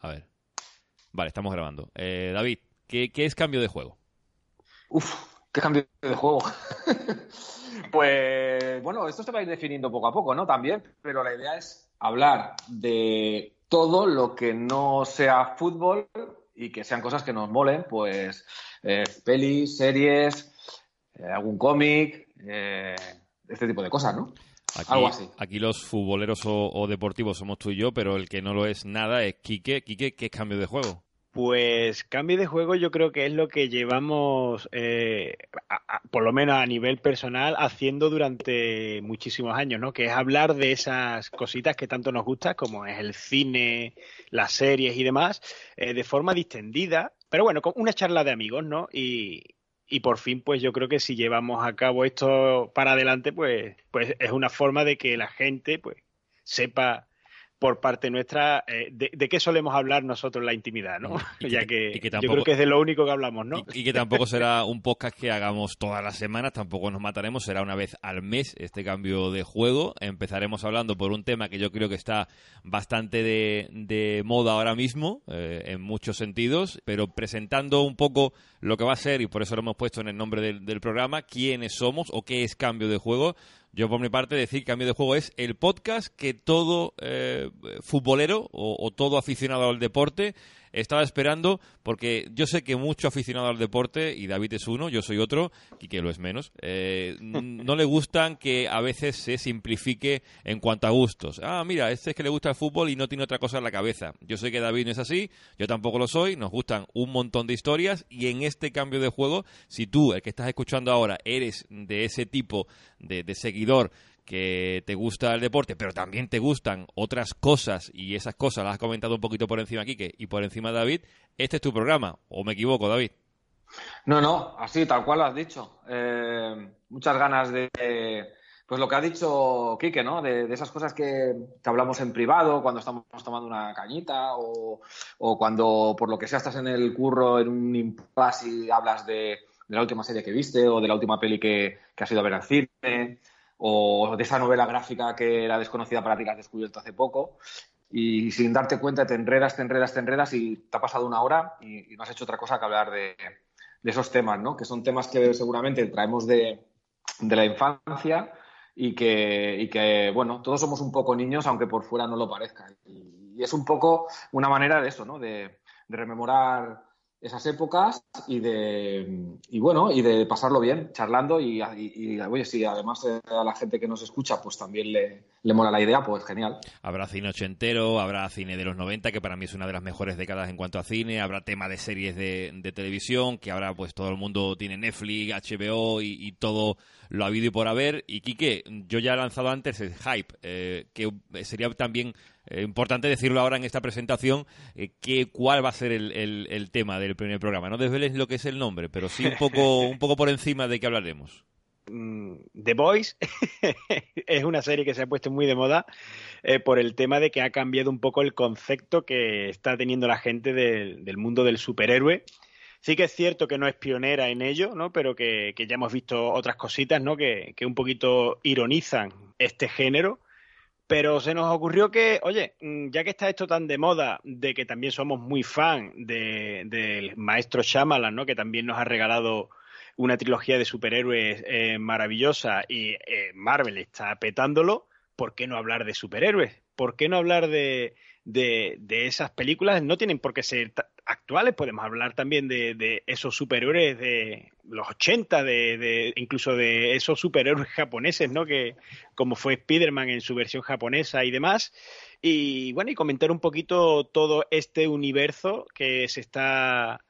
A ver. Vale, estamos grabando. Eh, David, ¿qué, es cambio de juego? Uf, ¿qué cambio de juego? pues bueno, esto se va a ir definiendo poco a poco, ¿no? También, pero la idea es hablar de todo lo que no sea fútbol y que sean cosas que nos molen, pues eh, pelis, series, eh, algún cómic, este tipo de cosas, ¿no? Aquí, Aquí los futboleros o, deportivos somos tú y yo, pero el que no lo es nada es Quique. Quique, ¿qué es cambio de juego? Pues cambio de juego yo creo que es lo que llevamos, eh, por lo menos a nivel personal, haciendo durante muchísimos años, ¿no? Que es hablar de esas cositas que tanto nos gustan, como es el cine, las series y demás, eh, de forma distendida, pero bueno, con una charla de amigos, ¿no? Y, y por fin, pues yo creo que si llevamos a cabo esto para adelante, pues, pues es una forma de que la gente pues sepa por parte nuestra eh, de, qué solemos hablar nosotros en la intimidad, ¿no? ya que, yo creo que es de lo único que hablamos, ¿no? Y, que tampoco será un podcast que hagamos todas las semanas, tampoco nos mataremos, será una vez al mes este cambio de juego. Empezaremos hablando por un tema que yo creo que está bastante de, moda ahora mismo, eh, en muchos sentidos, pero presentando un poco lo que va a ser, y por eso lo hemos puesto en el nombre del, del programa, quiénes somos o qué es cambio de juego. Yo, por mi parte, decir Cambio de Juego es el podcast que todo eh, futbolero o, todo aficionado al deporte estaba esperando, porque yo sé que mucho aficionado al deporte, y David es uno, yo soy otro, y que lo es menos, eh, no le gustan que a veces se simplifique en cuanto a gustos. Ah, mira, este es que le gusta el fútbol y no tiene otra cosa en la cabeza. Yo sé que David no es así, yo tampoco lo soy, nos gustan un montón de historias, y en este cambio de juego, si tú, el que estás escuchando ahora, eres de ese tipo de, de seguidor que te gusta el deporte, pero también te gustan otras cosas y esas cosas las has comentado un poquito por encima, Quique, y por encima David, este es tu programa. ¿O me equivoco, David? No, no, así, tal cual lo has dicho. Eh, muchas ganas de, pues lo que ha dicho Quique, ¿no? De, esas cosas que, hablamos en privado, cuando estamos tomando una cañita o, cuando, por lo que sea, estás en el curro en un impasse y hablas de, la última serie que viste o de la última peli que, que has ido a ver al cine o de esa novela gráfica que era desconocida para ti has descubierto hace poco y sin darte cuenta te enredas, te enredas, te enredas y te ha pasado una hora y, no has hecho otra cosa que hablar de, esos temas, ¿no? Que son temas que seguramente traemos de, la infancia y que, y que, bueno, todos somos un poco niños aunque por fuera no lo parezca. Y, es un poco una manera de eso, ¿no? De, de rememorar esas épocas y de y bueno y de pasarlo bien charlando y, y, oye si además a la gente que nos escucha pues también le, le mola la idea pues genial. Habrá cine ochentero habrá cine de los 90 que para mí es una de las mejores décadas en cuanto a cine habrá tema de series de, de televisión que ahora pues todo el mundo tiene Netflix HBO y, todo lo ha habido y por haber. Y Quique yo ya he lanzado antes el hype eh, que sería también eh, importante decirlo ahora en esta presentación, eh, que, cuál va a ser el, tema del primer programa. No desveles lo que es el nombre, pero sí un poco, un poco por encima de qué hablaremos. Mm, The Boys es una serie que se ha puesto muy de moda eh, por el tema de que ha cambiado un poco el concepto que está teniendo la gente del mundo del superhéroe. Sí que es cierto que no es pionera en ello, ¿no? Pero que, ya hemos visto otras cositas, ¿no? Que, que un poquito ironizan este género pero se nos ocurrió que, oye, mm, ya que está esto tan de moda, de que también somos muy fan del maestro Shyamalan, ¿no? Que también nos ha regalado una trilogía de superhéroes eh, maravillosa y eh, Marvel está petándolo, ¿por qué no hablar de superhéroes? ¿Por qué no hablar de, de, esas películas? No tienen por qué ser actuales, podemos hablar también de, esos superhéroes de los 80, de, incluso de esos superhéroes japoneses, ¿no? Que como fue Spider-Man en su versión japonesa y demás. Y bueno, y comentar un poquito todo este universo que se está,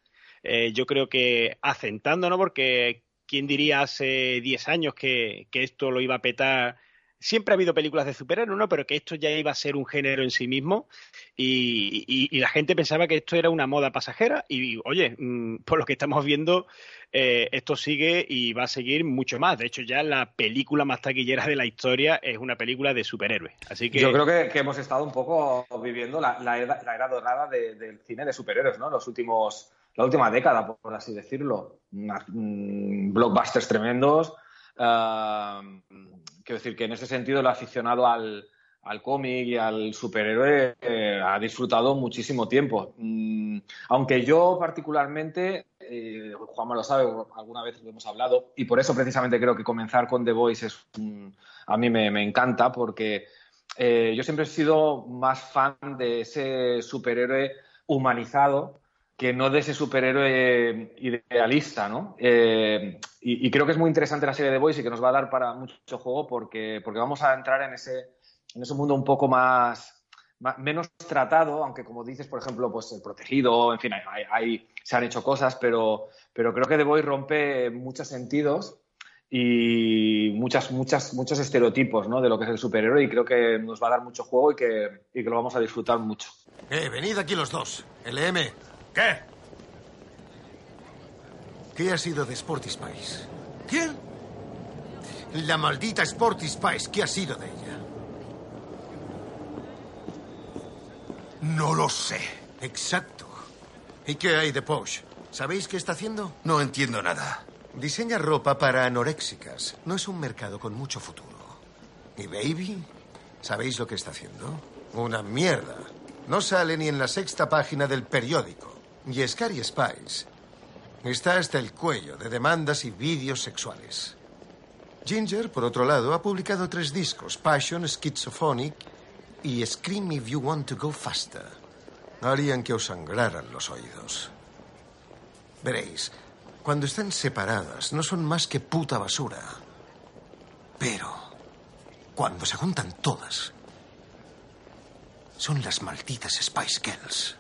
eh, yo creo que asentando, ¿no? Porque quién diría hace 10 años que, que esto lo iba a petar siempre ha habido películas de superhéroes, ¿no? Pero que esto ya iba a ser un género en sí mismo y, la gente pensaba que esto era una moda pasajera y, oye, mm, por lo que estamos viendo, eh, esto sigue y va a seguir mucho más. De hecho, ya la película más taquillera de la historia es una película de superhéroes. Así que... Yo creo que, hemos estado un poco viviendo la, era, dorada del cine de superhéroes, ¿no? Los últimos, la última década, por así decirlo. Mm, blockbusters tremendos. Uh, quiero decir que en ese sentido el aficionado al, cómic y al superhéroe eh, ha disfrutado muchísimo tiempo. Mm, aunque yo particularmente, eh, Juanma lo sabe, alguna vez lo hemos hablado, y por eso precisamente creo que comenzar con The Voice es a mí me, encanta, porque eh, yo siempre he sido más fan de ese superhéroe humanizado que no de ese superhéroe idealista, ¿no? Eh, y, creo que es muy interesante la serie de Boys y que nos va a dar para mucho juego porque, porque vamos a entrar en ese, en ese mundo un poco más, menos tratado, aunque como dices, por ejemplo, pues el protegido, en fin, hay, se han hecho cosas, pero, pero creo que The Boys rompe muchos sentidos y muchas, muchas, muchos estereotipos ¿no? de lo que es el superhéroe y creo que nos va a dar mucho juego y que, y que lo vamos a disfrutar mucho. Eh, venid aquí los dos. LM, ¿Qué? ¿Qué ha sido de Sporty Spice? ¿Quién? La maldita Sporty Spice. ¿Qué ha sido de ella? No lo sé. Exacto. ¿Y qué hay de Posh? ¿Sabéis qué está haciendo? No entiendo nada. Diseña ropa para anoréxicas. No es un mercado con mucho futuro. ¿Y Baby? ¿Sabéis lo que está haciendo? Una mierda. No sale ni en la sexta página del periódico. Y Scary Spice está hasta el cuello de demandas y vídeos sexuales. Ginger, por otro lado, ha publicado tres discos, Passion, Schizophonic y Scream If You Want to Go Faster. Harían que os sangraran los oídos. Veréis, cuando están separadas no son más que puta basura. Pero, cuando se juntan todas, son las malditas Spice Girls.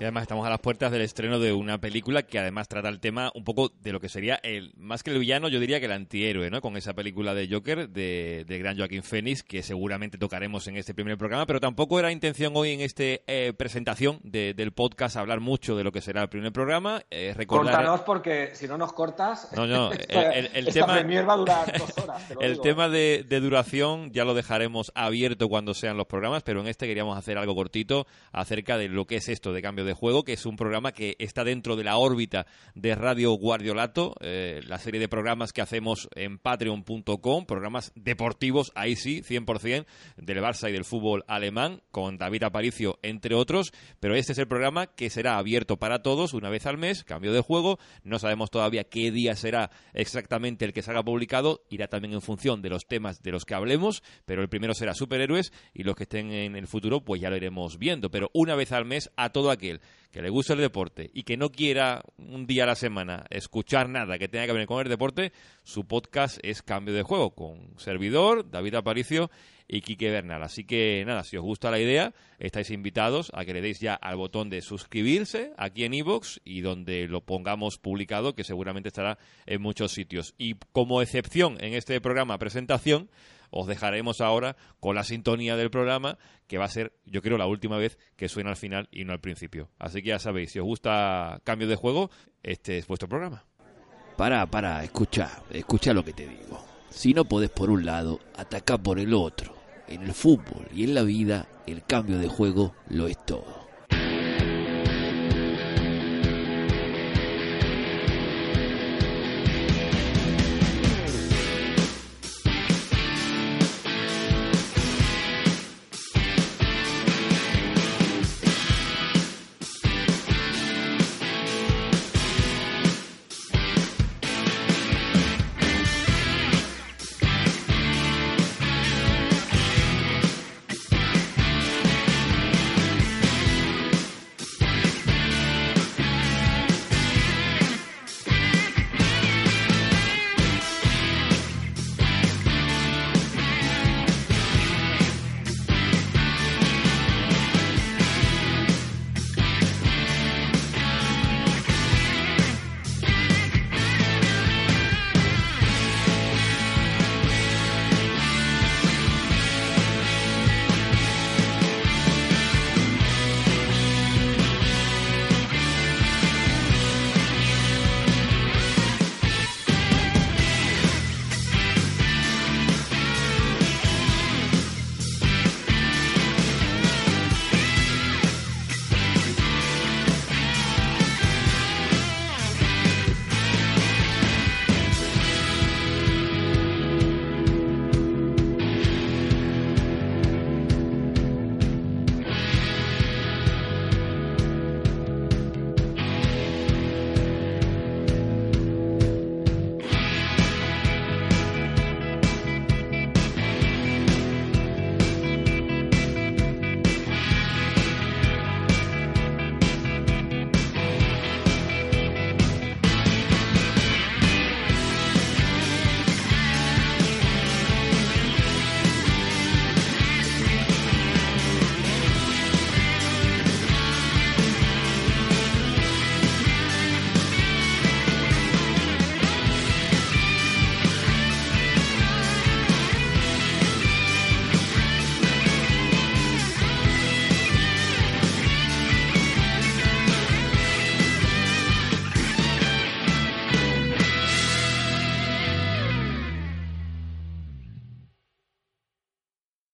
Y además estamos a las puertas del estreno de una película que además trata el tema un poco de lo que sería el, más que el villano, yo diría que el antihéroe, ¿no? Con esa película de Joker de, de gran Joaquín Phoenix, que seguramente tocaremos en este primer programa, pero tampoco era intención hoy en esta eh, presentación del podcast hablar mucho de lo que será el primer programa. Eh, recordar... porque si no nos cortas, no, no, el, tema, va a durar dos horas. el tema de, de duración ya lo dejaremos abierto cuando sean los programas, pero en este queríamos hacer algo cortito acerca de lo que es esto de cambio de juego, que es un programa que está dentro de la órbita de Radio Guardiolato, eh, la serie de programas que hacemos en patreon.com, programas deportivos, ahí sí, 100%, del Barça y del fútbol alemán, con David Aparicio, entre otros, pero este es el programa que será abierto para todos una vez al mes, cambio de juego, no sabemos todavía qué día será exactamente el que salga publicado, irá también en función de los temas de los que hablemos, pero el primero será superhéroes y los que estén en el futuro pues ya lo iremos viendo, pero una vez al mes a todo aquel que le gusta el deporte y que no quiera un día a la semana escuchar nada que tenga que ver con el deporte, su podcast es Cambio de Juego con servidor, David Aparicio y Quique Bernal. Así que nada, si os gusta la idea, estáis invitados a que le deis ya al botón de suscribirse aquí en iVoox y donde lo pongamos publicado, que seguramente estará en muchos sitios. Y como excepción en este programa presentación, os dejaremos ahora con la sintonía del programa, que va a ser, yo creo, la última vez que suena al final y no al principio. Así que ya sabéis, si os gusta cambio de juego, este es vuestro programa. Para, para, escucha, escucha lo que te digo. Si no podés por un lado, ataca por el otro. En el fútbol y en la vida, el cambio de juego lo es todo.